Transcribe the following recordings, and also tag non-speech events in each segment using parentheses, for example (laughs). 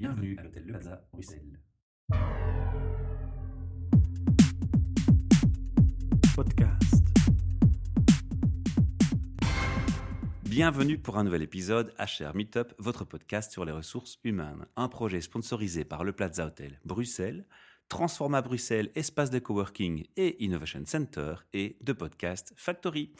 Bienvenue à l'hôtel Le Plaza, Bruxelles. Podcast. Bienvenue pour un nouvel épisode HR Meetup, votre podcast sur les ressources humaines. Un projet sponsorisé par le Plaza Hotel Bruxelles, Transforma Bruxelles, espace de coworking et Innovation Center et de podcast Factory.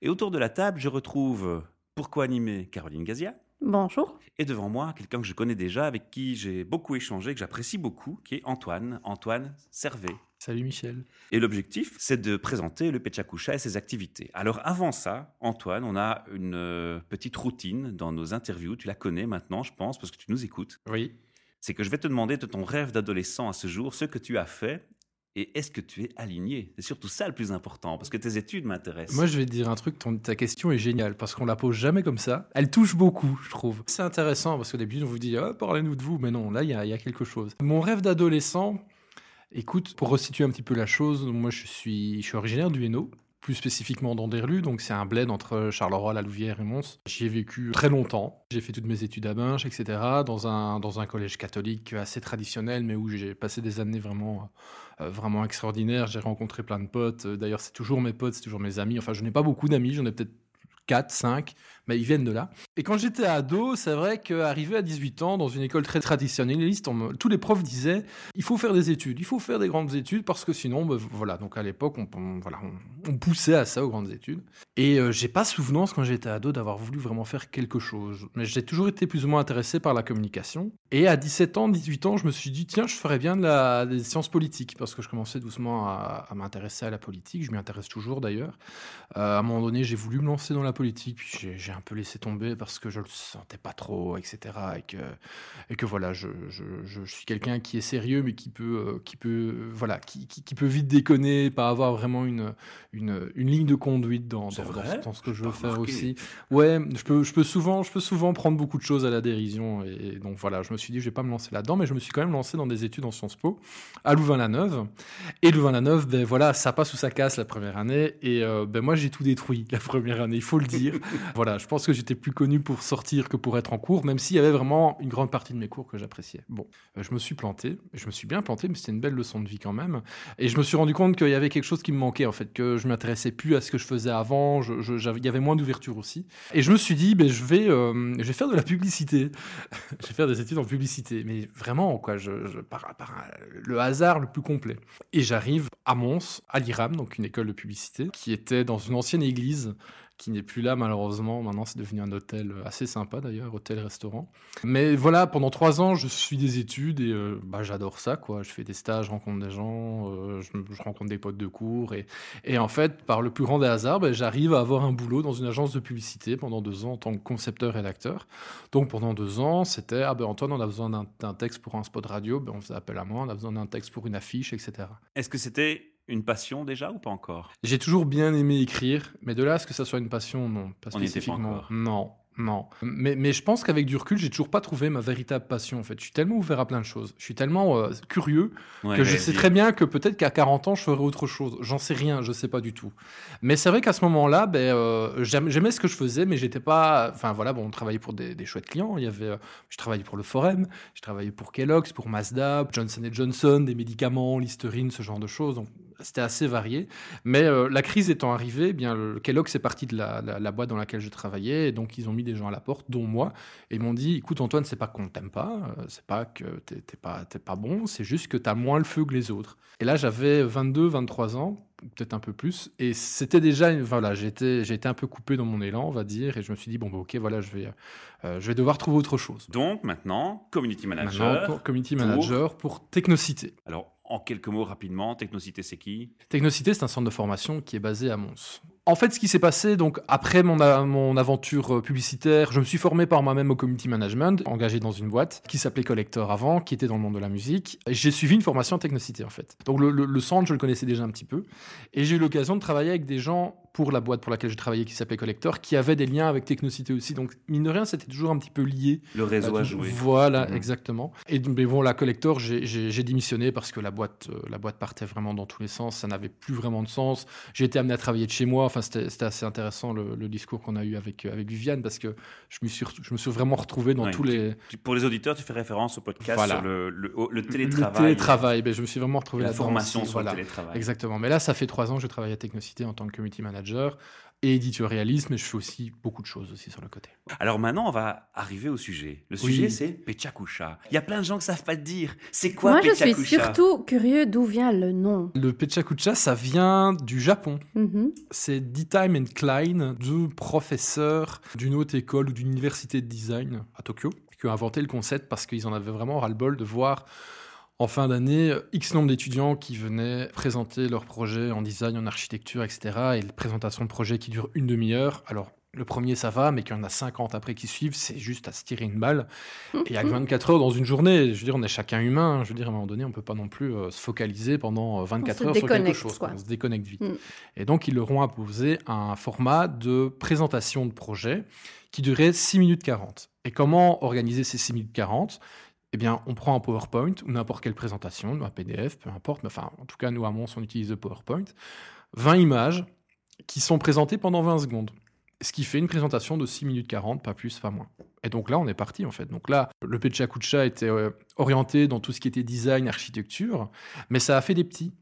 Et autour de la table, je retrouve pourquoi animer Caroline Gazia Bonjour. et devant moi quelqu'un que je connais déjà, avec qui j'ai beaucoup échangé, que j'apprécie beaucoup, qui est Antoine. Antoine Servet. Salut Michel. Et l'objectif, c'est de présenter le Pechakusha et ses activités. Alors avant ça, Antoine, on a une euh, petite routine dans nos interviews. Tu la connais maintenant, je pense, parce que tu nous écoutes. Oui. C'est que je vais te demander de ton rêve d'adolescent à ce jour, ce que tu as fait et est-ce que tu es aligné? C'est surtout ça le plus important, parce que tes études m'intéressent. Moi, je vais te dire un truc, ta question est géniale, parce qu'on la pose jamais comme ça. Elle touche beaucoup, je trouve. C'est intéressant, parce qu'au début, on vous dit, Ah, parlez-nous de vous, mais non, là, il y a, il y a quelque chose. Mon rêve d'adolescent, écoute, pour resituer un petit peu la chose, moi, je suis, je suis originaire du Hainaut, plus spécifiquement d'Anderlu, donc c'est un bled entre Charleroi, La Louvière et Mons. J'y ai vécu très longtemps. J'ai fait toutes mes études à Binge, etc., dans un, dans un collège catholique assez traditionnel, mais où j'ai passé des années vraiment, euh, vraiment extraordinaires. J'ai rencontré plein de potes. D'ailleurs, c'est toujours mes potes, c'est toujours mes amis. Enfin, je n'ai pas beaucoup d'amis, j'en ai peut-être 4, 5, mais ils viennent de là. Et quand j'étais ado, c'est vrai qu'arrivé à 18 ans, dans une école très traditionnaliste, on tous les profs disaient il faut faire des études, il faut faire des grandes études, parce que sinon, ben, voilà. Donc à l'époque, on, voilà, on, poussait à ça, aux grandes études. Et euh, j'ai pas souvenance, quand j'étais ado, d'avoir voulu vraiment faire quelque chose. Mais j'ai toujours été plus ou moins intéressé par la communication. Et à 17 ans, 18 ans, je me suis dit tiens, je ferais bien de la, des sciences politiques, parce que je commençais doucement à, à m'intéresser à la politique. Je m'y intéresse toujours d'ailleurs. Euh, à un moment donné, j'ai voulu me lancer dans la politique, puis j'ai- un peu laissé tomber parce que je le sentais pas trop, etc. Et que, et que voilà, je, je, je suis quelqu'un qui est sérieux, mais qui peut, euh, qui peut, euh, voilà, qui, qui, qui peut vite déconner, pas avoir vraiment une, une, une ligne de conduite dans, dans, vrai dans, dans ce que je veux faire aussi. Ouais, je peux, je peux souvent, je peux souvent prendre beaucoup de choses à la dérision, et donc voilà, je me suis dit, je vais pas me lancer là-dedans, mais je me suis quand même lancé dans des études en Sciences Po à Louvain-la-Neuve. Et Louvain-la-Neuve, ben voilà, ça passe ou ça casse la première année. Et euh, ben moi, j'ai tout détruit la première année, il faut dire. (laughs) voilà, je pense que j'étais plus connu pour sortir que pour être en cours, même s'il y avait vraiment une grande partie de mes cours que j'appréciais. Bon, euh, je me suis planté, je me suis bien planté, mais c'était une belle leçon de vie quand même. Et je me suis rendu compte qu'il y avait quelque chose qui me manquait, en fait, que je m'intéressais plus à ce que je faisais avant, il y avait moins d'ouverture aussi. Et je me suis dit, ben, je, vais, euh, je vais faire de la publicité. (laughs) je vais faire des études en publicité, mais vraiment, quoi, je, je- par, un- le hasard le plus complet. Et j'arrive à Mons, à l'IRAM, donc une école de publicité, qui était dans une ancienne église, qui n'est plus là malheureusement. Maintenant, c'est devenu un hôtel assez sympa d'ailleurs, hôtel-restaurant. Mais voilà, pendant trois ans, je suis des études et euh, bah, j'adore ça, quoi. Je fais des stages, je rencontre des gens, euh, je, rencontre des potes de cours. Et, et en fait, par le plus grand des hasards, ben, j'arrive à avoir un boulot dans une agence de publicité pendant deux ans en tant que concepteur-rédacteur. Donc pendant deux ans, c'était ah ben Antoine, on a besoin d'un d'un texte pour un spot radio, ben, on faisait appel à moi, on a besoin d'un texte pour une affiche, etc. Est-ce que c'était une passion déjà ou pas encore? J'ai toujours bien aimé écrire, mais de là à ce que ça soit une passion, non, pas On n'y était pas spécifiquement. encore. Non, non. Mais, mais je pense qu'avec du recul, j'ai toujours pas trouvé ma véritable passion. En fait, je suis tellement ouvert à plein de choses. Je suis tellement euh, curieux Ouais, que je sais très bien que peut-être qu'à 40 ans, je ferai autre chose. J'en sais rien, je sais pas du tout. Mais c'est vrai qu'à ce moment-là, ben, euh, j'aim- j'aimais ce que je faisais, mais j'étais pas. Enfin voilà, bon, on travaillait pour des, des chouettes clients. Il y avait, euh, je travaillais pour le Forum, je travaillais pour Kellogg's, pour Mazda, Johnson Johnson, des médicaments, Listerine, ce genre de choses. Donc c'était assez varié. Mais euh, la crise étant arrivée, eh bien le Kellogg's est parti de la, la- la boîte dans laquelle je travaillais, et donc ils ont mis des gens à la porte, dont moi, et ils m'ont dit "Écoute Antoine, c'est pas qu'on t'aime pas, euh, c'est pas que t'es pas pas bon, c'est juste que t'as moins le feu que les autres." Et là, j'avais 22, 23 ans, peut-être un peu plus, et c'était déjà, voilà, j'étais j'ai été un peu coupé dans mon élan, on va dire, et je me suis dit bon bah ok, voilà, je vais euh, je vais devoir trouver autre chose. Donc maintenant, community manager. Maintenant, pour community pour- manager pour Technocité. Alors, en quelques mots rapidement, Technocité, c'est qui? Technocité, c'est un centre de formation qui est basé à Mons. En fait, ce qui s'est passé, donc après mon, mon aventure euh, publicitaire, je me suis formé par moi-même au community management, engagé dans une boîte qui s'appelait Collector avant, qui était dans le monde de la musique. J'ai suivi une formation en technocité en fait. Donc le- le centre, je le connaissais déjà un petit peu, et j'ai eu l'occasion de travailler avec des gens pour la boîte pour laquelle je travaillais qui s'appelait Collector, qui avait des liens avec Technocité aussi. Donc, mine de rien, c'était toujours un petit peu lié. Le réseau Euh, a tu- joué. Voilà, Mhm. exactement. Et mais bon, la Collector, j'ai- démissionné parce que la boîte, euh, la boîte partait vraiment dans tous les sens. Ça n'avait plus vraiment de sens. J'ai été amené à travailler de chez moi. Enfin, c'était assez intéressant le, le discours qu'on a eu avec, euh, avec Viviane parce que je me suis, je me suis vraiment retrouvé dans Ouais, tous les. Tu- Pour les auditeurs, tu fais référence au podcast Voilà. sur le, le, au- le Le télétravail. télétravail. Ben, je me suis vraiment retrouvé La formation sur voilà. le télétravail. Exactement. Mais là, ça fait trois ans que je travaille à Technocité en tant que community manager et éditorialiste, mais je fais aussi beaucoup de choses aussi sur le côté. Alors maintenant, on va arriver au sujet. Le Oui. sujet, c'est Pechakusha. Il y a plein de gens qui savent pas te dire. C'est quoi Moi, je suis Pechakusha surtout curieux d'où vient le nom. Le Pechakucha, ça vient du Japon. Mhm. C'est Dietheim and Klein, deux professeurs d'une haute école ou d'une université de design à Tokyo, qui ont inventé le concept parce qu'ils en avaient vraiment ras-le-bol de voir en fin d'année X nombre d'étudiants qui venaient présenter leurs projets en design, en architecture, etc. Et les présentations de projets qui durent une demi-heure. Alors, le premier, ça va, mais qu'il y en a 50 après qui suivent, c'est juste à se tirer une balle. Et il y a que 24 heures dans une journée. Je veux dire, on est chacun humain. Je veux dire, à un moment donné, on peut pas non plus euh, se focaliser pendant euh, 24 se heures sur quelque chose. quoi. On se déconnecte vite. Mm. Et donc, ils leur ont imposé un format de présentation de projet qui durait 6 minutes 40. Et comment organiser ces 6 minutes 40 eh bien, on prend un PowerPoint ou n'importe quelle présentation, un PDF, peu importe, mais enfin, en tout cas, nous, à Mons, on utilise le PowerPoint. 20 images qui sont présentées pendant 20 secondes. Ce qui fait une présentation de 6 minutes 40, pas plus, pas moins. Et donc là, on est parti, en fait. Donc là, le Pechakucha était euh, orienté dans tout ce qui était design, architecture, mais ça a fait des petits.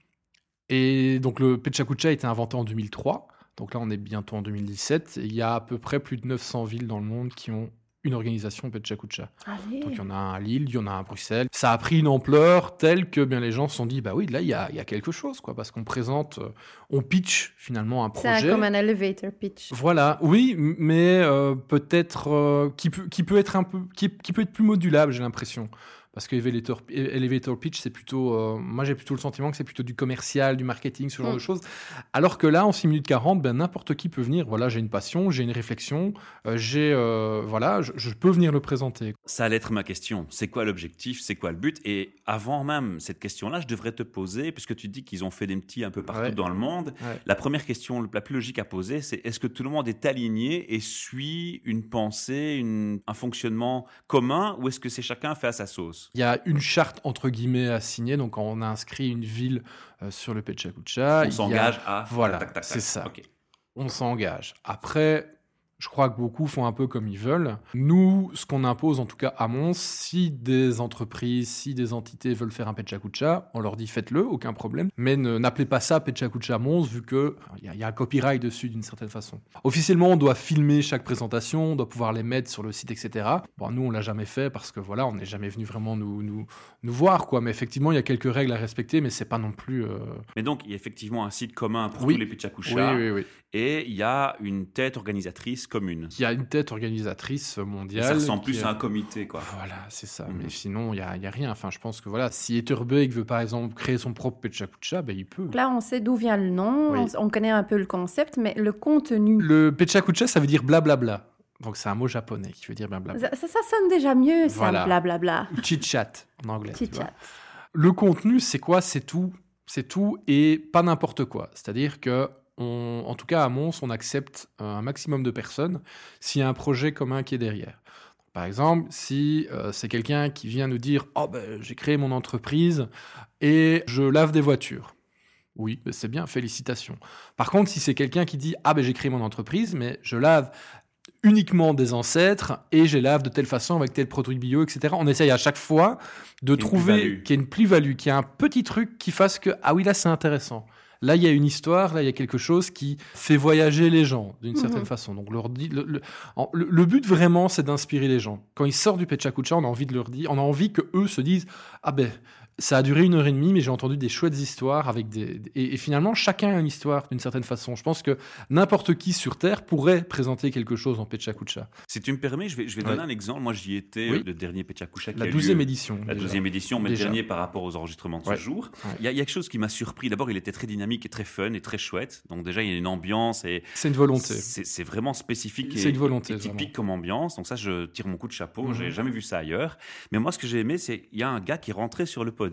Et donc le Pechakucha a été inventé en 2003. Donc là, on est bientôt en 2017. Et il y a à peu près plus de 900 villes dans le monde qui ont une organisation Pechakucha. Donc il y en a un à Lille, il y en a un à Bruxelles. Ça a pris une ampleur telle que bien les gens se sont dit bah oui là il y a, il y a quelque chose quoi parce qu'on présente, euh, on pitch finalement un C'est projet. comme un elevator pitch. Voilà, oui, mais euh, peut-être euh, qui peut qui peut être un peu qui, qui peut être plus modulable j'ai l'impression. Parce que elevator, elevator pitch, c'est plutôt. euh, moi, j'ai plutôt le sentiment que c'est plutôt du commercial, du marketing, ce genre Mm. de choses. Alors que là, en 6 minutes 40, ben, n'importe qui peut venir. Voilà, j'ai une passion, j'ai une réflexion, euh, j'ai. euh, voilà, je, je peux venir le présenter. Ça allait être ma question. C'est quoi l'objectif? C'est quoi le but? Et avant même cette question-là, je devrais te poser, puisque tu dis qu'ils ont fait des petits un peu partout Ouais. dans le monde, Ouais. la première question la plus logique à poser, c'est est-ce que tout le monde est aligné et suit une pensée, une- un fonctionnement commun, ou est-ce que c'est chacun fait à sa sauce? Il y a une charte entre guillemets à signer, donc on a inscrit une ville euh, sur le Pechakucha. On s'engage à... voilà, c'est ça. On s'engage. Après, je crois que beaucoup font un peu comme ils veulent. Nous, ce qu'on impose, en tout cas à Mons, si des entreprises, si des entités veulent faire un Pechakucha, on leur dit faites-le, aucun problème. Mais n'appelez pas ça Pechakucha Mons, vu que il y, a- il y a un copyright dessus d'une certaine façon. Officiellement, on doit filmer chaque présentation, on doit pouvoir les mettre sur le site, etc. Bon, nous, on l'a jamais fait parce que voilà, on n'est jamais venu vraiment nous, nous, nous voir, quoi. Mais effectivement, il y a quelques règles à respecter, mais c'est pas non plus. euh, Mais donc, il y a effectivement un site commun pour Oui. tous les Oui, Pichakusha, oui, oui. et il y a une tête organisatrice commune. Il y a une tête organisatrice Et mondiale. ça ressemble qui plus à un comité, quoi. Voilà, c'est ça. Mhm. Mais sinon, il n'y a, y a rien. Enfin, je pense que voilà, si Etherbeek veut par exemple créer son propre Pechakucha, ben, il peut. Là, on sait d'où vient le nom, Oui. on, on connaît un peu le concept, mais le contenu. Le Pechakucha, ça veut dire blablabla. Donc c'est un mot japonais qui veut dire blablabla. Ça, ça, ça sonne déjà mieux, ça, Voilà. blablabla. Ou chit-chat en anglais. Chit-chat. Le contenu, c'est quoi? C'est tout. C'est tout et pas n'importe quoi. C'est-à-dire que, on, en tout cas à Mons, on accepte un maximum de personnes s'il y a un projet commun qui est derrière. Par exemple, si euh, c'est quelqu'un qui vient nous dire Oh, ben, j'ai créé mon entreprise et je lave des voitures. Oui, ben, c'est bien, félicitations. Par contre, si c'est quelqu'un qui dit Ah, ben, j'ai créé mon entreprise, mais je lave uniquement des ancêtres et je les lave de telle façon avec tel produit bio, etc. On essaye à chaque fois de trouver qu'il y ait une plus-value, qu'il y ait un petit truc qui fasse que Ah oui, là, c'est intéressant. Là, il y a une histoire, là, il y a quelque chose qui fait voyager les gens d'une Mhm. certaine façon. Donc, leur dit, le, le- en- le- le but vraiment, c'est d'inspirer les gens. Quand ils sortent du Pechakucha, on a envie de leur dire, on a envie que eux se disent, ah ben, ça a duré une heure et demie, mais j'ai entendu des chouettes histoires avec des, et, et finalement, chacun a une histoire d'une certaine façon. Je pense que n'importe qui sur Terre pourrait présenter quelque chose en Pechakucha. Si tu me permets, je vais, je vais donner un exemple. Moi, j'y étais, Oui. euh, le dernier Pechakusha qui La douzième édition. La déjà. deuxième édition, mais le dernier par rapport aux enregistrements de ce Ouais. jour. Ouais. Il y, a il y a quelque chose qui m'a surpris. D'abord, il était très dynamique et très fun et très chouette. Donc déjà, il y a une ambiance et C'est une volonté. c'est vraiment spécifique C'est une volonté, et typique vraiment. comme ambiance. Donc ça, je tire mon coup de chapeau. Mhm. J'ai jamais vu ça ailleurs. Mais moi, ce que j'ai aimé, c'est il y a un gars qui est rentré sur le podium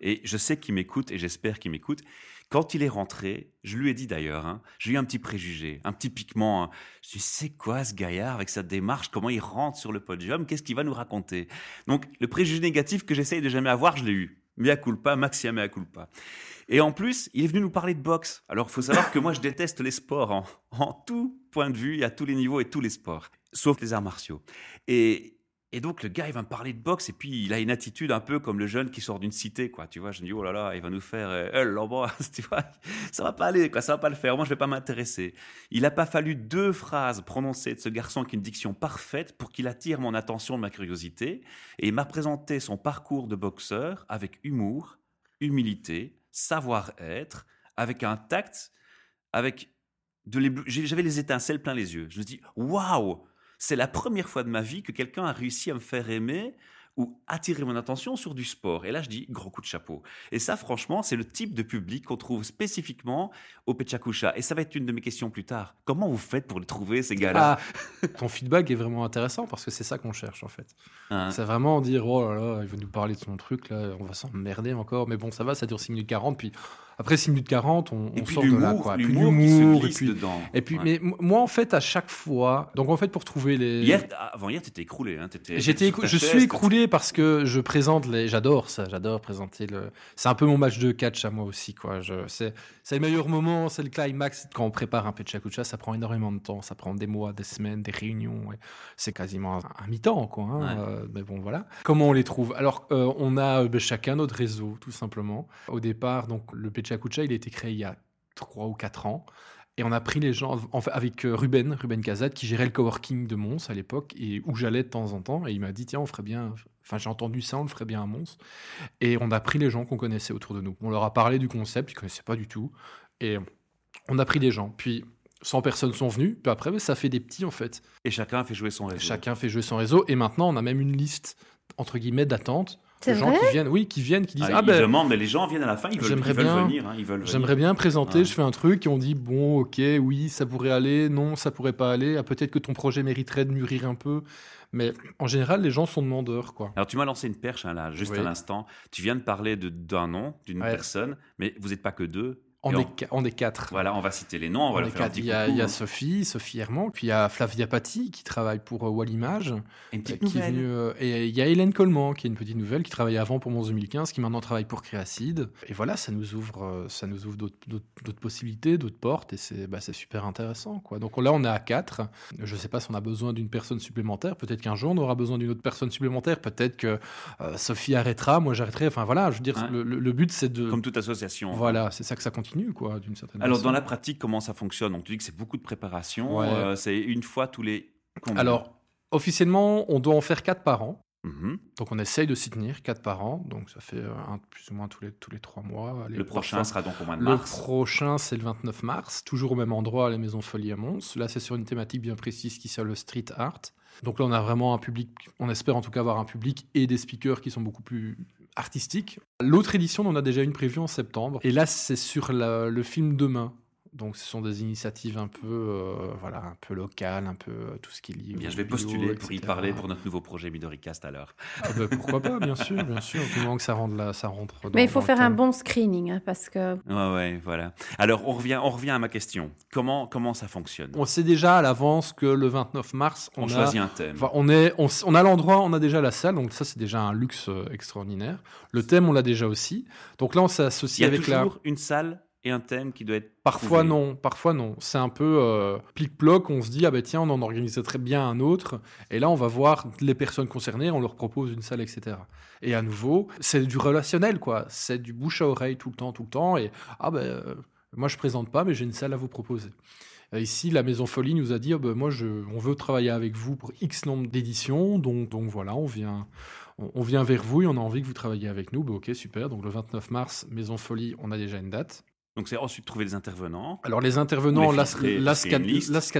Et je sais qu'il m'écoute et j'espère qu'il m'écoute. Quand il est rentré, je lui ai dit d'ailleurs, hein, j'ai eu un petit préjugé, un petit piquement. hein. Je c'est quoi ce gaillard avec sa démarche? Comment il rentre sur le podium? Qu'est-ce qu'il va nous raconter? Donc, le préjugé négatif que j'essaye de jamais avoir, je l'ai eu. Mea culpa, maxia culpa. Et en plus, il est venu nous parler de boxe. Alors, il faut savoir que moi, je déteste les sports en, en tout point de vue, à tous les niveaux et tous les sports, sauf les arts martiaux. Et, et donc, le gars, il va me parler de boxe, et puis il a une attitude un peu comme le jeune qui sort d'une cité, quoi. Tu vois, je me dis, oh là là, il va nous faire, euh, l'embrasse, (laughs) tu vois, ça va pas aller, quoi, ça va pas le faire. Moi, je vais pas m'intéresser. Il a pas fallu deux phrases prononcées de ce garçon avec une diction parfaite pour qu'il attire mon attention, ma curiosité, et il m'a présenté son parcours de boxeur avec humour, humilité, savoir-être, avec un tact, avec de. J'avais les étincelles plein les yeux. Je me dis, waouh, c'est la première fois de ma vie que quelqu'un a réussi à me faire aimer ou attirer mon attention sur du sport. Et là, je dis, gros coup de chapeau. Et ça, franchement, c'est le type de public qu'on trouve spécifiquement au Pechakusha. Et ça va être une de mes questions plus tard. Comment vous faites pour les trouver, ces gars-là Ah, (laughs) ton feedback est vraiment intéressant parce que c'est ça qu'on cherche en fait. Hein C'est vraiment dire oh là là, il va nous parler de son truc là, on va s'emmerder encore. Mais bon, ça va, ça dure 6 minutes 40. Puis après 6 minutes 40, on, Et on sort de là. Quoi. Puis l'humour et puis, dedans. et puis Ouais. mais moi en fait, à chaque fois, donc en fait, pour trouver les. Hier, avant hier, t'étais écroulé. Hein, J'étais, je suis écroulé parce que je présente les. J'adore ça, j'adore présenter le. C'est un peu mon match de catch à moi aussi, quoi. Je... C'est, c'est le meilleur moment, c'est le climax. Quand on prépare un Pechakucha, ça prend énormément de temps, ça prend des mois, des semaines, des réunions. et C'est quasiment un, un mi-temps, quoi. hein. Ouais. Euh, mais bon, voilà. Comment on les trouve? Alors, euh, on a euh, ben, chacun notre réseau, tout simplement. Au départ, donc le Il a été créé il y a 3 ou 4 ans. Et on a pris les gens en fait, avec euh, Ruben, Ruben Kazat, qui gérait le coworking de Mons à l'époque, et où j'allais de temps en temps. Et il m'a dit tiens, on ferait bien. Enfin, j'ai entendu ça, on le ferait bien à Mons. Et on a pris les gens qu'on connaissait autour de nous. On leur a parlé du concept, ils connaissaient pas du tout. Et on a pris des gens. Puis 100 personnes sont venues. Puis après, ça fait des petits en fait. Et chacun fait jouer son réseau. Chacun fait jouer son réseau. Et maintenant, on a même une liste entre guillemets d'attente. C'est de gens vrai qui viennent, oui, qui viennent, qui disent Ah, ah, ben demandent, mais les gens viennent à la fin, ils veulent, J'aimerais ils veulent bien- venir. hein, ils veulent venir. J'aimerais bien présenter, je fais un truc et on dit bon, ok, oui, ça pourrait aller, non, ça pourrait pas aller. Ah, peut-être que ton projet mériterait de mûrir un peu, mais en général, les gens sont demandeurs, quoi. Alors, tu m'as lancé une perche, hein, là, juste Oui. à l'instant. Tu viens de parler de- d'un nom, d'une Ouais. personne, mais vous n'êtes pas que deux. On est, on- quatre. Voilà, on va citer les noms, on va On faire un petit Il y a, coucou, il y a hein. Sophie, Sophie Herman, puis il y a Flavia Patti qui travaille pour euh, Wallimage, Une euh, petite qui est venue, euh, et il y a Hélène Coleman qui est une petite nouvelle qui travaillait avant pour Mons 2015, qui maintenant travaille pour Créacide. Et voilà, ça nous ouvre, euh, ça nous ouvre d'autres- possibilités, d'autres portes, et c'est bah, c'est super intéressant. Quoi. Donc là, on est à quatre. Je ne sais pas si on a besoin d'une personne supplémentaire. Peut-être qu'un jour, on aura besoin d'une autre personne supplémentaire. Peut-être que euh, Sophie arrêtera, moi j'arrêterai. Enfin voilà, je veux dire, le, le- le but c'est de. Comme toute association. Voilà, c'est ça que ça continue, quoi, d'une certaine Alors, façon. dans la pratique, comment ça fonctionne? Donc, tu dis que c'est beaucoup de préparation. Ouais. euh, c'est une fois tous les. combien? Alors, officiellement, on doit en faire quatre par an. Mhm. Donc on essaye de s'y tenir, quatre par an. Donc ça fait euh, un, plus ou moins tous les, tous les trois mois. Allez, Le prochain sera donc au mois de Le mars. prochain, c'est le 29 mars, toujours au même endroit, à la Maison Folie à Mons. Là, c'est sur une thématique bien précise qui sert le street art. Donc là, on a vraiment un public, on espère en tout cas avoir un public et des speakers qui sont beaucoup plus artistiques. L'autre édition, on a déjà une prévue en septembre. Et là, c'est sur le film Demain. Donc ce sont des initiatives un peu, euh, voilà, un peu locales, un peu euh, tout ce qui est lié. Eh Bien, je vais bio, postuler pour y parler pour notre nouveau projet Midoricast alors. Ah bah, pourquoi pas, bien sûr, bien sûr. Du moment que ça rentre là, ça rentre. dans- Mais il faut dans faire un bon screening, hein, parce que Ouais, ouais, voilà. Alors, on revient, on revient à ma question. Comment, comment ça fonctionne? On sait déjà à l'avance que le 29 mars, On, on, a, choisit un thème. enfin, on est, on, a l'endroit, on a déjà la salle, donc ça c'est déjà un luxe euh, extraordinaire. Le thème, on l'a déjà aussi. Donc là, on Il s'associe y a avec la. toujours une salle et un thème qui doit être. Parfois trouvé. non, parfois non. C'est un peu euh, plic-ploc. On se dit ah ben tiens, on en organiserait très bien un autre. Et là, on va voir les personnes concernées, on leur propose une salle, etc. Et à nouveau, c'est du relationnel quoi. C'est du bouche à oreille tout le temps, tout le temps. Et ah ben euh, moi je présente pas, mais j'ai une salle à vous proposer. Euh, Ici, la Maison Folie nous a dit, Ah ben, moi, je, on veut travailler avec vous pour X nombre d'éditions, donc, donc voilà, on vient, on, on vient vers vous et on a envie que vous travailliez avec nous. Ben, ok, super. Donc le 29 mars, Maison Folie, on a déjà une date. Donc, c'est ensuite trouver des intervenants. Alors les intervenants, là, ce qu'il y a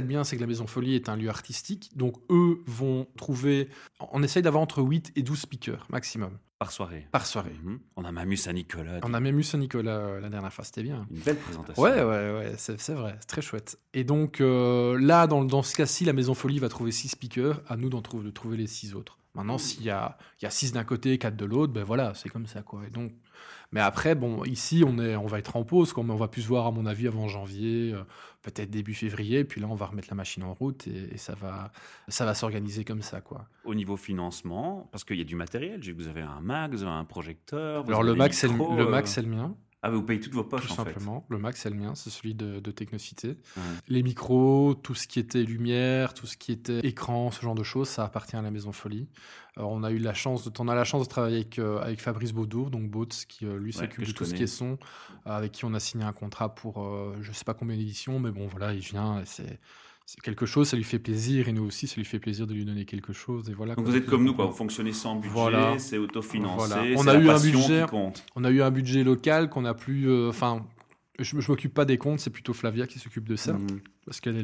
de bien, c'est que la Maison Folie est un lieu artistique. Donc eux vont trouver... On essaye d'avoir entre 8 et 12 speakers maximum Par soirée. par soirée. Mhm. On a Mamus à Nicolas. On a même eu Saint-Nicolas euh, la dernière fois, c'était bien. Une belle présentation. Ouais, ouais, ouais, c'est c'est vrai, c'est très chouette. Et donc euh, là, dans, dans ce cas-ci, la Maison Folie va trouver 6 speakers, à nous d'en trouver, de trouver les 6 autres. Maintenant, s'il y a, il y a 6 d'un côté, 4 de l'autre, ben voilà, c'est comme ça, quoi. Et donc, mais après, bon, ici, on, est, on va être en pause, quoi, mais on va plus se voir, à mon avis, avant janvier, euh, peut-être début février, puis là, on va remettre la machine en route et, et ça va, ça va s'organiser comme ça, quoi. Au niveau financement, parce qu'il y a du matériel, vous avez un Mac, vous avez un projecteur. vous Alors, avez le Mac, c'est le, le euh, Mac, c'est le mien. Ah, vous payez toutes vos poches, Tout en fait. simplement. Le Mac, c'est le mien, c'est celui de, de Technocité. Les micros, tout ce qui était lumière, tout ce qui était écran, ce genre de choses, ça appartient à la Maison Folie. Alors, on a eu la chance, de, on a la chance de travailler avec, euh, avec Fabrice Baudot, donc Bautz, qui euh, lui s'occupe de tout ce qui est son, euh, avec qui on a signé un contrat pour je sais pas combien d'éditions, mais bon, voilà, il vient, et c'est c'est quelque chose, ça lui fait plaisir, et nous aussi, ça lui fait plaisir de lui donner quelque chose. Et voilà, Donc vous êtes comme nous, quoi. Vous fonctionnez sans budget, Voilà. c'est autofinancé, Voilà. On a la eu un budget. qui compte. On a eu un budget local qu'on a plus. euh, je, je m'occupe pas des comptes, c'est plutôt Flavia qui s'occupe de ça. Mhm. parce qu'elle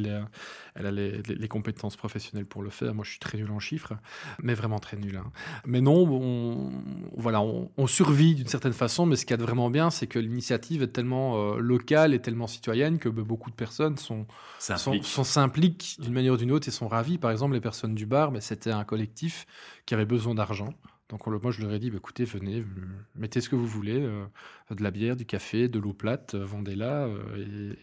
elle a les, les- les compétences professionnelles pour le faire. Moi, je suis très nul en chiffres, mais vraiment très nul. hein. Mais non, on, voilà, on, on survit d'une certaine façon, mais ce qu'il y a de vraiment bien, c'est que l'initiative est tellement euh, locale et tellement citoyenne que bah, beaucoup de personnes sont, Ça sont- implique. sont- s'impliquent d'une manière ou d'une autre et sont ravis. Par exemple, les personnes du bar, mais c'était un collectif qui avait besoin d'argent. Donc on moi je leur ai dit, bah, écoutez, venez, euh, mettez ce que vous voulez, euh, de la bière, du café, de l'eau plate, euh, vendez-la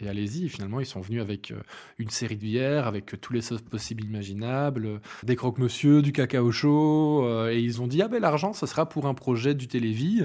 et, allez-y. Et finalement ils sont venus avec une série de bières, avec tous les sauces possibles imaginables, des croque-monsieur, du cacao chaud, et ils ont dit, ah ben l'argent, ça sera pour un projet du Télévie.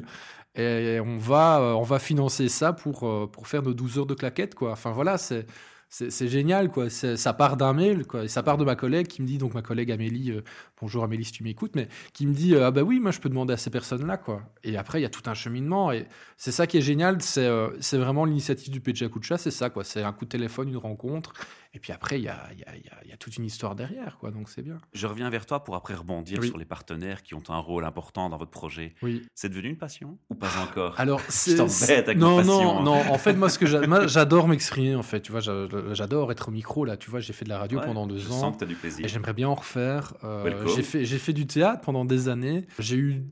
Et on va, on va financer ça pour, pour faire nos 12 heures de claquettes, quoi. Enfin voilà, c'est, c'est, génial, quoi. Ça part d'un mail, quoi. Et ça part de ma collègue qui me dit, donc ma collègue Amélie, euh, bonjour Amélie si tu m'écoutes, mais qui me dit, euh, ah bah oui, moi je peux demander à ces personnes-là, quoi. Et après, il y a tout un cheminement. Et c'est ça qui est génial, c'est, euh, vraiment l'initiative du Pecha Kucha, c'est ça, quoi. C'est un coup de téléphone, une rencontre. Et puis après, il y a, il y, a, il y, a, il y a toute une histoire derrière, quoi. Donc c'est bien. Je reviens vers toi pour après rebondir Oui. sur les partenaires qui ont un rôle important dans votre projet. Oui. C'est devenu une passion ou pas encore? Alors, c'est. avec non, passion, non, hein. non. En fait, moi, ce que (laughs) j'adore m'exprimer, en fait. Tu vois, j'a- j'adore être au micro, là. Tu vois, j'ai fait de la radio Ouais, pendant Je deux ans. sens que tu as du plaisir. Et j'aimerais bien en refaire. Euh, j'ai fait, du théâtre pendant des années. J'ai eu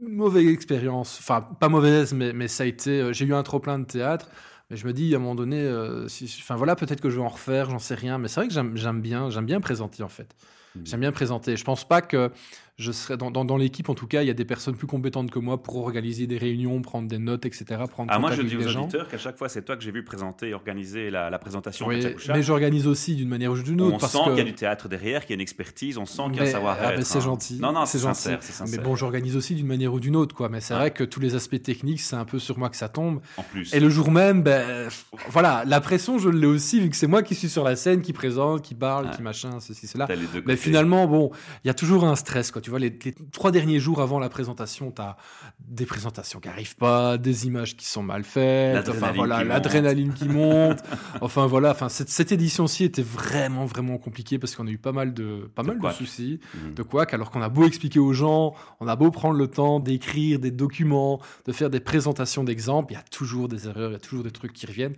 une mauvaise expérience. Enfin, pas mauvaise, mais, mais ça a été. euh, J'ai eu un trop plein de théâtre. Mais je me dis, à un moment donné, euh, si- enfin voilà, peut-être que je vais en refaire, j'en sais rien. Mais c'est vrai que j'aime bien, j'aime bien présenter en fait. Mhm. J'aime bien présenter. Je pense pas que je serais dans, dans, dans l'équipe, en tout cas, il y a des personnes plus compétentes que moi pour organiser des réunions, prendre des notes, etc. Prendre Ah, moi, je dis aux auditeurs qu'à chaque fois, c'est toi que j'ai vu présenter et organiser la, la présentation Oui, mais j'organise aussi d'une manière ou d'une autre. On parce sent qu'il y a du théâtre derrière, qu'il y a une expertise, on sent qu'il y a un savoir-être. ah, ben, c'est hein. gentil. Non, non, C'est gentil. sincère. Mais bon, j'organise aussi d'une manière ou d'une autre, quoi. Mais c'est Ouais. vrai que tous les aspects techniques, c'est un peu sur moi que ça tombe. en plus. Et le jour même, ben, voilà, la pression, je l'ai aussi, vu que c'est moi qui suis sur la scène, qui présente, qui parle, Ouais. qui machin, ceci, cela. Mais finalement, bon, il y a toujours un stress, quoi. Tu vois, les, les trois derniers jours avant la présentation, tu as des présentations qui arrivent pas, des images qui sont mal faites, enfin voilà, qui l'adrénaline qui monte. (laughs) enfin voilà, enfin cette, cette édition-ci était vraiment vraiment compliquée parce qu'on a eu pas mal de pas De mal de soucis, Mhm. de quoi alors qu'on a beau expliquer aux gens, on a beau prendre le temps d'écrire des documents, de faire des présentations d'exemples, il y a toujours des erreurs, il y a toujours des trucs qui reviennent.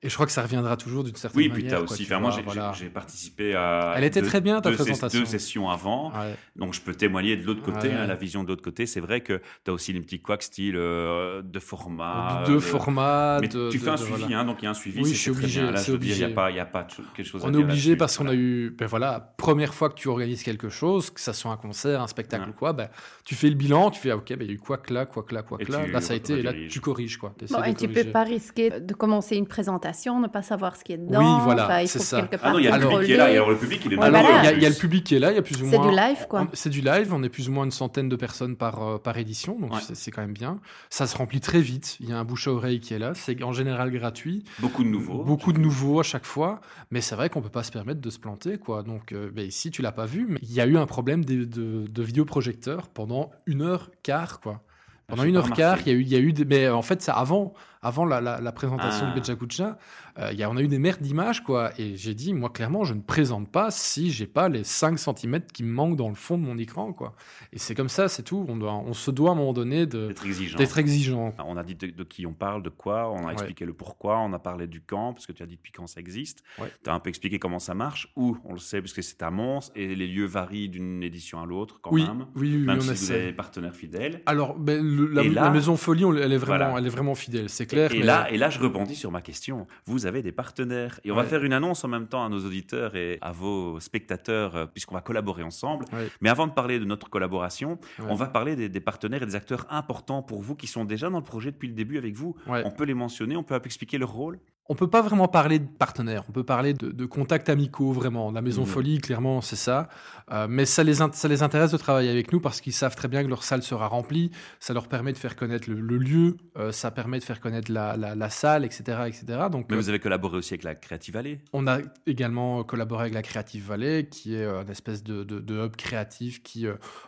Et je crois que ça reviendra toujours d'une certaine Oui, manière. puis t'as quoi, aussi. tu Enfin, moi, j'ai voilà. participé à. Elle était deux- très bien, ta deux ses- présentation. Deux sessions avant. Ouais. Donc, je peux témoigner de l'autre côté, Ouais. hein, la vision de l'autre côté. C'est vrai que tu as aussi les petits couacs style euh, de format. de de- format, Mais de- tu de- fais un de- suivi, voilà. hein, donc il y a un suivi. Oui, je suis obligé, il n'y a pas, y a pas quelque chose à On est obligé parce qu'on a eu, ben voilà, première fois que tu organises quelque chose, que ça soit un concert, un spectacle Ouais. ou quoi, ben, tu fais le bilan, tu fais, ah, ok, ben, il y a eu quoi que là, quoi que là, quoi Et que là. tu Là, ça a été, et là, tu corriges, quoi. Et tu peux corriger. pas risquer de commencer une présentation, ne pas savoir ce qui est dedans. Oui, voilà, Enfin, c'est ça. quelque Ah part non, il y a le public qui est là. Alors, le public, il est Ouais, Alors, voilà. il y, a- il y a le public qui est là, il y a plus ou C'est moins. du live, quoi. C'est du live, on est plus ou moins une centaine de personnes par, euh, par édition, donc Ouais. c'est- c'est quand même bien. Ça se remplit très vite, il y a un bouche à oreille qui est là, c'est en général gratuit. Beaucoup de nouveaux. Beaucoup de nouveaux à chaque fois, mais c'est vrai qu'on peut pas se permettre de se planter, quoi. Donc, euh, ben, ici, tu l'as pas vu, mais il y a eu un problème de, de, de vidéoprojecteur pendant une heure quart, quoi. Pendant J'ai une heure quart, il y a eu, il y a eu des, mais en fait, c'est avant, avant la, la, la présentation Ah. de Bejakucha, euh, il y a, on a eu des merdes d'images, quoi. Et j'ai dit, moi, clairement, je ne présente pas si j'ai pas les 5 cm qui me manquent dans le fond de mon écran, quoi. Et c'est comme ça, c'est tout. On, doit, on se doit à un moment donné D'être exigeant. exigeant. On a dit de, de qui on parle, de quoi, on a Ouais. expliqué le pourquoi, on a parlé du camp, parce que tu as dit depuis quand ça existe. Ouais. Tu as un peu expliqué comment ça marche, où on le sait, parce que c'est à Mons, et les lieux varient d'une édition à l'autre quand Oui, même. oui, oui, Même on si vous avez des partenaires fidèles. Alors, ben, le- la, Et là- la maison folie, on- elle est vraiment, Voilà. elle est vraiment fidèle, c'est clair. Et là, et là, je rebondis sur ma question. Vous avez des partenaires. Et on va faire une annonce en même temps à nos auditeurs et à vos spectateurs, euh, puisqu'on va collaborer ensemble. Ouais. Mais avant de parler de notre collaboration, Ouais. on va parler des, des partenaires et des acteurs importants pour vous qui sont déjà dans le projet depuis le début avec vous. On peut les mentionner, on peut expliquer leur rôle? On peut pas vraiment parler de partenaires, on peut parler de, de contacts amicaux, vraiment. La Maison Mhm. Folie, clairement, c'est ça. Euh, mais ça les, int- ça les intéresse de travailler avec nous parce qu'ils savent très bien que leur salle sera remplie. Ça leur permet de faire connaître le, le lieu, euh, ça permet de faire connaître la, la- la salle, etc. etc. Donc, Mais euh, vous avez collaboré aussi avec la Creative Valley. on a également collaboré avec la Creative Valley, qui est une espèce de, de- de hub créatif qui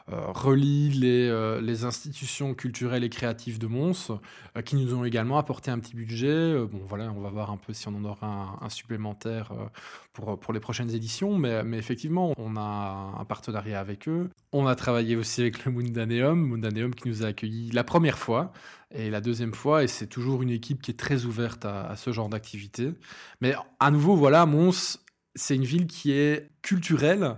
relie les, les institutions culturelles et créatives de Mons, qui nous ont également apporté un petit budget. Bon, voilà, on va voir un peu si on en aura un, supplémentaire euh, pour, pour les prochaines éditions, mais, mais effectivement, on a un partenariat avec eux. On a travaillé aussi avec le Mundaneum, Mundaneum qui nous a accueillis la première fois et la deuxième fois, et c'est toujours une équipe qui est très ouverte à, à ce genre d'activité. Mais à nouveau, voilà, Mons, c'est une ville qui est culturelle,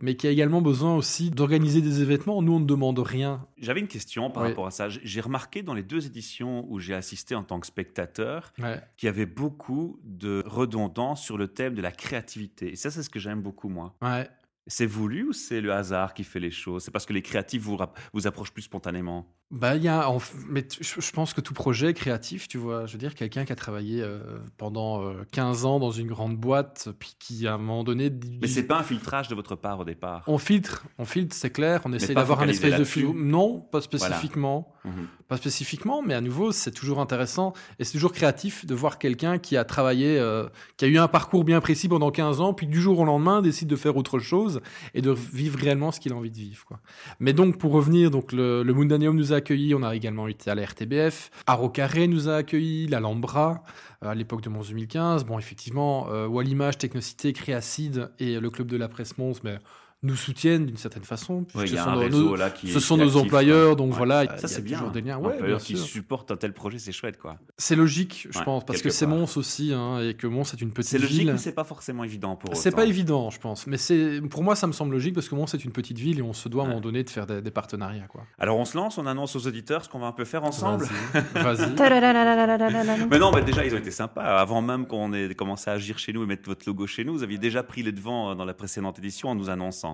mais qui a également besoin aussi d'organiser des événements. Nous, on ne demande rien. J'avais une question par Oui. rapport à ça. J'ai- remarqué dans les deux éditions où j'ai assisté en tant que spectateur Ouais. qu'il y avait beaucoup de redondance sur le thème de la créativité. Et ça, c'est ce que j'aime beaucoup, moi. Ouais. C'est voulu ou c'est le hasard qui fait les choses? C'est parce que les créatifs vous, vous approchent plus spontanément? Bah, il y a, en f- mais t- je pense que tout projet créatif, tu vois, je veux dire, quelqu'un qui a travaillé euh, pendant euh, 15 ans dans une grande boîte, puis qui à un moment donné. dit- Mais c'est pas un filtrage de votre part au départ. On filtre, on filtre, c'est clair, on essaie pas d'avoir un focalisé espèce de là-dessus. fil. Non, pas spécifiquement. Mhm. Pas spécifiquement, mais à nouveau, c'est toujours intéressant et c'est toujours créatif de voir quelqu'un qui a travaillé, euh, qui a eu un parcours bien précis pendant 15 ans, puis du jour au lendemain décide de faire autre chose et de vivre réellement ce qu'il a envie de vivre. Quoi. Mais donc, pour revenir, donc le, le Mundaneum nous a on a également été à la RTBF, Aro Carré nous a accueillis, l'Alhambra, euh, à l'époque de Mons 2015. Bon, effectivement, euh, Wallimage, Technocité, Créacide et le Club de la Presse Mons, mais nous soutiennent d'une certaine façon. Ouais, ce sont nos employeurs, donc voilà, ça c'est toujours des liens. Bien qui supportent un tel projet, c'est chouette quoi. C'est logique, je pense, parce que c'est Mons aussi, hein, et que Mons est une petite ville. C'est logique, mais c'est pas forcément évident pour C'est pas évident, je pense, mais c'est pour moi ça me semble logique parce que Mons est une petite ville et on se doit à un moment donné de faire des, partenariats quoi. Alors on se lance, on annonce aux auditeurs ce qu'on va un peu faire ensemble. Vas-y. Vas mais non, mais déjà ils ont été sympas. Avant même qu'on ait commencé à agir chez nous et mettre votre logo chez nous, vous aviez déjà pris les devants dans la précédente édition en nous annonçant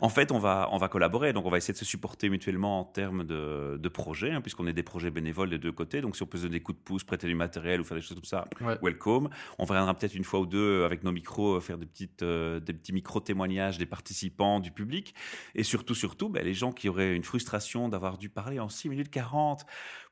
en fait, on va, on va collaborer. Donc, on va essayer de se supporter mutuellement en termes de, de projets, hein, puisqu'on est des projets bénévoles des deux côtés. Donc, si on peut se donner des coups de pouce, prêter du matériel ou faire des choses comme ça, Ouais. welcome. On viendra peut-être une fois ou deux avec nos micros euh, faire des, petites, euh, des petits micro-témoignages des participants, du public. Et surtout, surtout, ben, les gens qui auraient une frustration d'avoir dû parler en 6 minutes 40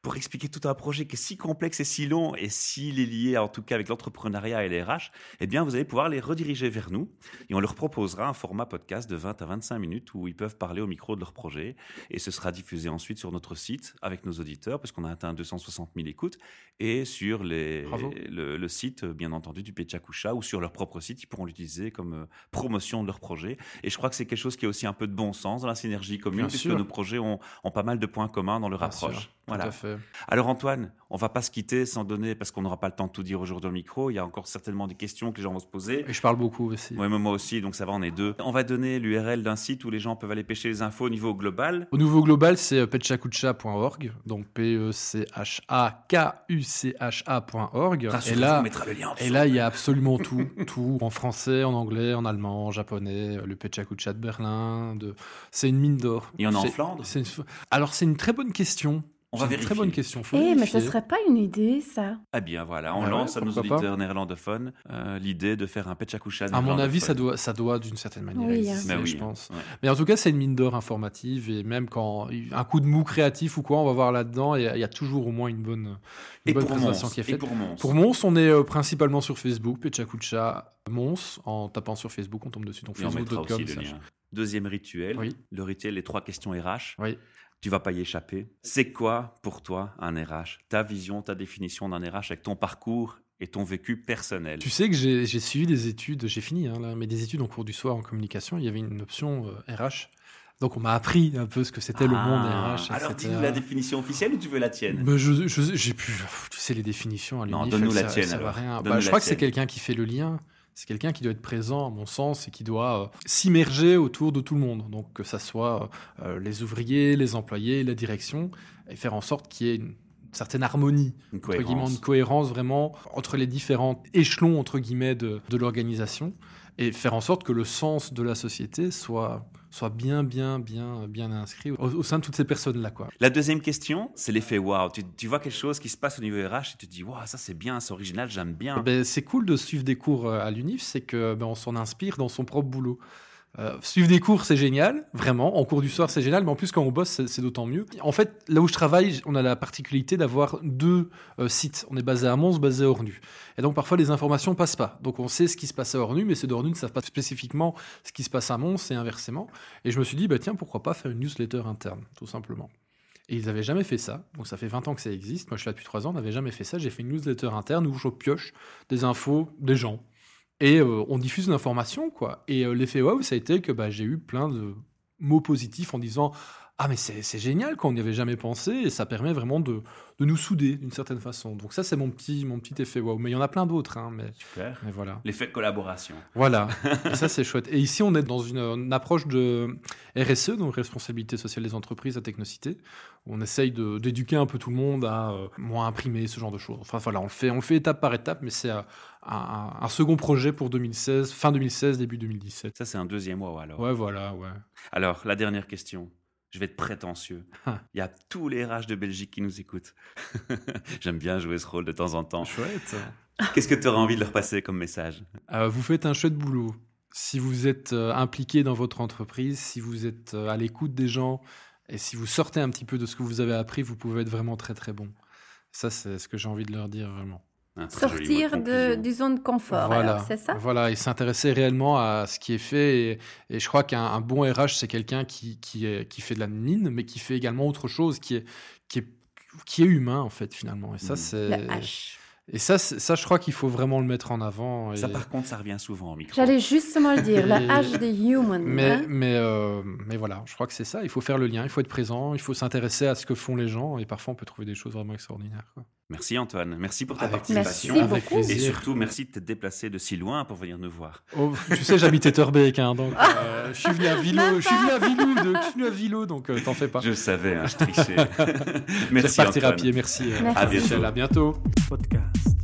pour expliquer tout un projet qui est si complexe et si long, et s'il est lié en tout cas avec l'entrepreneuriat et les RH, eh bien vous allez pouvoir les rediriger vers nous et on leur proposera un format podcast de 20 à 25 minutes où ils peuvent parler au micro de leur projet et ce sera diffusé ensuite sur notre site avec nos auditeurs puisqu'on a atteint 260 000 écoutes et sur les, le, le site bien entendu du Pechakusha ou sur leur propre site, ils pourront l'utiliser comme euh, promotion de leur projet et je crois que c'est quelque chose qui a aussi un peu de bon sens dans la synergie commune Bien puisque sûr. nos projets ont, ont pas mal de points communs dans leur Bien approche. sûr, Voilà. Tout à fait. Alors Antoine, on va pas se quitter sans donner, parce qu'on n'aura pas le temps de tout dire aujourd'hui au micro, il y a encore certainement des questions que les gens vont se poser. Et je parle beaucoup aussi. Mais moi aussi, donc ça va, on est deux. On va donner l'URL d'un site où les gens peuvent aller pêcher les infos au niveau global. Au niveau global, c'est euh, petchakucha.org, donc P-E-C-H-A-K-U-C-H-A.org. Et là, on mettra le lien en Et dessous. là, il y a absolument tout, (laughs) tout en français, en anglais, en allemand, en japonais, euh, le Pechakucha de Berlin. De... C'est une mine d'or. Il y en a en Flandre une- Alors, c'est une très bonne question. On va C'est une vérifier. Très bonne question. Eh, mais ce serait pas une idée, ça. Ah bien, voilà, on Ah ouais, lance à nos auditeurs néerlandophones euh, l'idée de faire un Pechakusha À mon avis, ça doit, ça doit d'une certaine manière Oui, exister, Mais oui, je pense. ouais. Mais en tout cas, c'est une mine d'or informative et même quand un coup de mou créatif ou quoi, on va voir là-dedans et il y a toujours au moins une bonne, une Et bonne pour présentation Mons, qui est et faite. pour Mons. Pour Mons, on est euh, principalement sur Facebook, Pechakucha Mons. En tapant sur Facebook, on tombe dessus. Donc facebook.com. Deuxième rituel, Oui. le rituel, les trois questions RH. Oui. Tu vas pas y échapper. C'est quoi pour toi un RH Ta vision, ta définition d'un RH avec ton parcours et ton vécu personnel. Tu sais que j'ai suivi des études, j'ai fini, hein, là, mais des études en cours du soir en communication. Il y avait une option euh, RH. Donc on m'a appris un peu ce que c'était le monde Ah, RH. Alors etc. dis-nous la définition officielle ou tu veux la tienne? Mais je, j'ai plus, tu sais les définitions à Non, donne-nous la tienne, ça va alors. rien. Bah, je crois que c'est quelqu'un qui fait le lien C'est quelqu'un qui doit être présent, à mon sens, et qui doit euh, s'immerger autour de tout le monde. Donc que ça soit euh, les ouvriers, les employés, la direction, et faire en sorte qu'il y ait une certaine harmonie, Une entre guillemets, cohérence. une cohérence vraiment entre les différents échelons entre guillemets de, de l'organisation, et faire en sorte que le sens de la société soit soit bien, bien, bien, bien inscrit au, au sein de toutes ces personnes-là, quoi. La deuxième question, c'est l'effet wow. Tu, tu vois quelque chose qui se passe au niveau RH et tu te dis, waouh, ça c'est bien, c'est original, j'aime bien. Ben, c'est cool de suivre des cours euh, à l'UNIF, c'est que ben, on s'en inspire dans son propre boulot. Euh, suivre des cours, c'est génial, vraiment. En cours du soir, c'est génial, mais en plus, quand on bosse, c'est d'autant mieux. En fait, là où je travaille, on a la particularité d'avoir deux euh, sites. On est basé à Mons, basé à Ornu. Et donc, parfois, les informations passent pas. Donc, on sait ce qui se passe à Ornu, mais ceux d'Ornu ne savent pas spécifiquement ce qui se passe à Mons et inversement. Et je me suis dit, bah, tiens, pourquoi pas faire une newsletter interne, tout simplement. Et ils n'avaient jamais fait ça. Donc, ça fait 20 ans que ça existe. Moi, je suis là depuis 3 ans, on n'avait jamais fait ça. J'ai fait une newsletter interne où je pioche des infos des gens. Et euh, on diffuse l'information, quoi. Et euh, l'effet wow, ça a été que bah, j'ai eu plein de mots positifs en disant Ah, mais c'est génial, qu'on n'y avait jamais pensé, et ça permet vraiment de, de nous souder d'une certaine façon. Donc, ça, c'est mon petit, mon petit effet wow. Mais il y en a plein d'autres, hein, mais, Super. mais voilà. L'effet de collaboration. Voilà, (laughs) et ça c'est chouette. Et ici, on est dans une, une approche de RSE, donc responsabilité sociale des entreprises à Technocité, où on essaye d'éduquer un peu tout le monde à euh, moins imprimer, ce genre de choses. Enfin voilà, on le fait, on le fait étape par étape, mais c'est euh, un, un- second projet pour 2016, fin 2016, début 2017. Ça, c'est un deuxième wow alors. Ouais, voilà, ouais. Alors, la dernière question. Je vais être prétentieux. Il y a tous les RH de Belgique qui nous écoutent. (laughs) J'aime bien jouer ce rôle de temps en temps. Chouette. Qu'est-ce que tu auras envie de leur passer comme message Euh, vous faites un chouette boulot. Si vous êtes euh, impliqué dans votre entreprise, si vous êtes euh, à l'écoute des gens, et si vous sortez un petit peu de ce que vous avez appris, vous pouvez être vraiment très très bon. Ça, c'est ce que j'ai envie de leur dire vraiment. Sortir de, du zone de confort, voilà, c'est ça? Voilà, et s'intéresser réellement à ce qui est fait. Et, et je crois qu'un un bon RH, c'est quelqu'un qui, qui, est, qui fait de la mine, mais qui fait également autre chose, qui est, qui est, qui est humain, en fait, finalement. Et ça, Mm. c'est. Le H. Et ça, ça, je crois qu'il faut vraiment le mettre en avant. Ça, par contre, ça revient souvent au micro. J'allais justement le dire, le (laughs) Et- H des human. Mais, hein. mais, euh, mais voilà, je crois que c'est ça. Il faut faire le lien, il faut être présent, il faut s'intéresser à ce que font les gens. Et parfois, on peut trouver des choses vraiment extraordinaires. quoi. Merci Antoine. Merci pour ta Avec participation. Merci Avec beaucoup. Et plaisir. surtout, merci de t'être déplacé de si loin pour venir nous voir. Oh, tu sais, j'habite Etterbeek, hein, donc euh, je suis venu à Vilo, je suis venu à Vilo, de- je suis venu à Vilo, donc euh, t'en fais pas. Je savais, hein, je trichais. Je vais (laughs) merci à Antoine. pied, merci. Merci. À bientôt. Michel, à bientôt. Podcast.